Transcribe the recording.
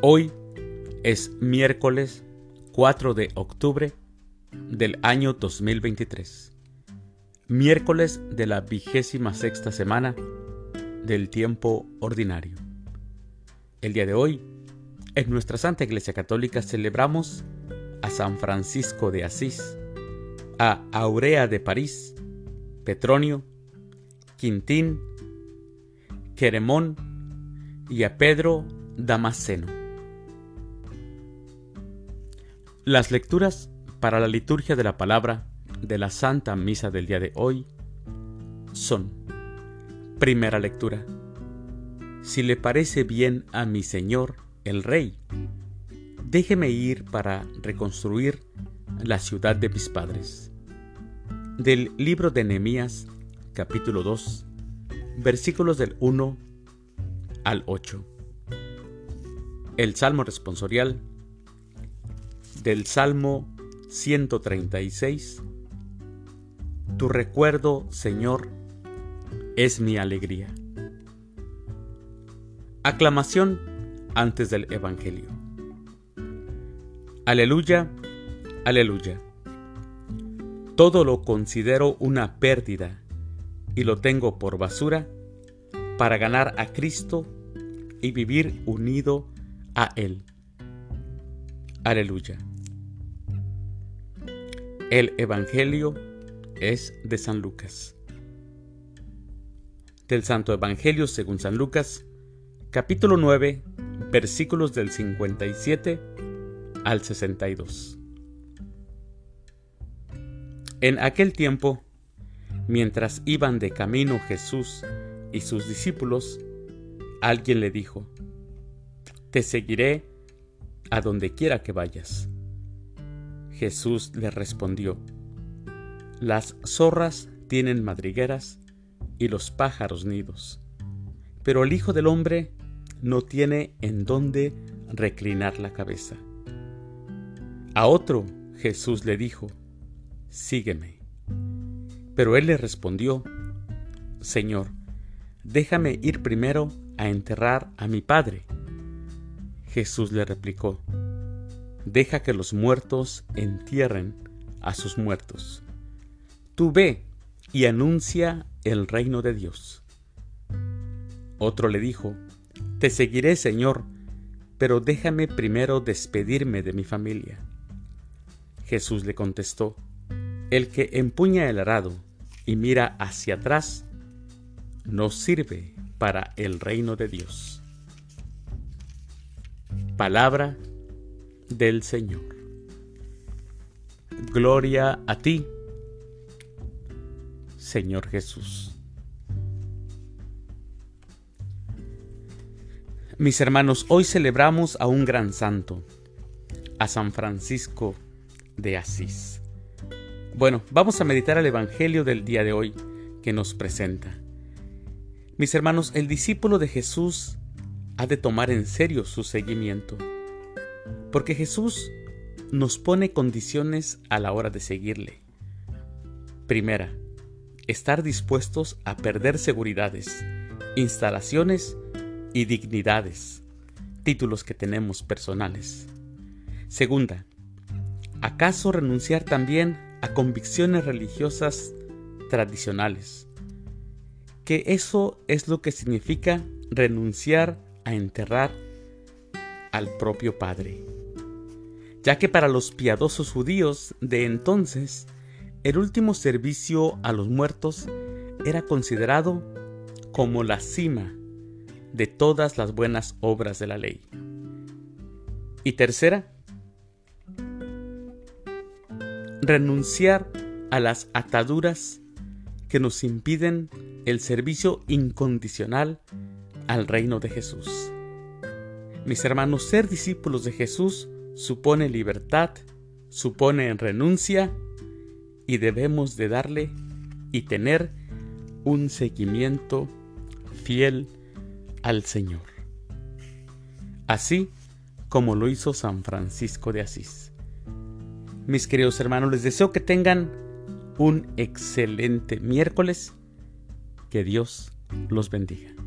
Hoy es miércoles 4 de octubre del año 2023. Miércoles de la vigésima sexta semana del tiempo ordinario. El día de hoy, en nuestra Santa Iglesia Católica celebramos a San Francisco de Asís, a Aurea de París, Petronio, Quintín, Queremón y a Pedro Damasceno. Las lecturas para la liturgia de la palabra de la Santa Misa del día de hoy son Primera lectura. Si le parece bien a mi Señor el Rey, déjeme ir para reconstruir la ciudad de mis padres. Del libro de Nehemías, capítulo 2, versículos del 1 al 8. El Salmo responsorial del Salmo 136. Tu recuerdo, Señor, es mi alegría. Aclamación antes del Evangelio. Aleluya, aleluya. Todo lo considero una pérdida y lo tengo por basura para ganar a Cristo y vivir unido a Él. Aleluya. El Evangelio es de San Lucas. Del Santo Evangelio según San Lucas, capítulo 9, versículos del 57 al 62. En aquel tiempo, mientras iban de camino Jesús y sus discípulos, alguien le dijo, Te seguiré a donde quiera que vayas. Jesús le respondió, Las zorras tienen madrigueras y los pájaros nidos, pero el Hijo del Hombre no tiene en dónde reclinar la cabeza. A otro Jesús le dijo, Sígueme. Pero él le respondió, Señor, déjame ir primero a enterrar a mi padre. Jesús le replicó, Deja que los muertos entierren a sus muertos. Tú ve y anuncia el reino de Dios. Otro le dijo, Te seguiré, Señor, pero déjame primero despedirme de mi familia. Jesús le contestó, El que empuña el arado y mira hacia atrás, no sirve para el reino de Dios. Palabra del Señor. Gloria a ti, Señor Jesús. Mis hermanos, hoy celebramos a un gran santo, a San Francisco de Asís. Bueno, vamos a meditar el Evangelio del día de hoy que nos presenta. Mis hermanos, el discípulo de Jesús ha de tomar en serio su seguimiento, porque Jesús nos pone condiciones a la hora de seguirle. Primera, estar dispuestos a perder seguridades, instalaciones y dignidades, títulos que tenemos personales. Segunda, ¿acaso renunciar también a convicciones religiosas tradicionales? Que eso es lo que significa renunciar enterrar al propio Padre. Ya que para los piadosos judíos de entonces, el último servicio a los muertos era considerado como la cima de todas las buenas obras de la ley. Y tercera, renunciar a las ataduras que nos impiden el servicio incondicional al reino de Jesús. Mis hermanos, ser discípulos de Jesús supone libertad, supone renuncia y debemos de darle y tener un seguimiento fiel al Señor. Así como lo hizo San Francisco de Asís. Mis queridos hermanos, les deseo que tengan un excelente miércoles. Que Dios los bendiga.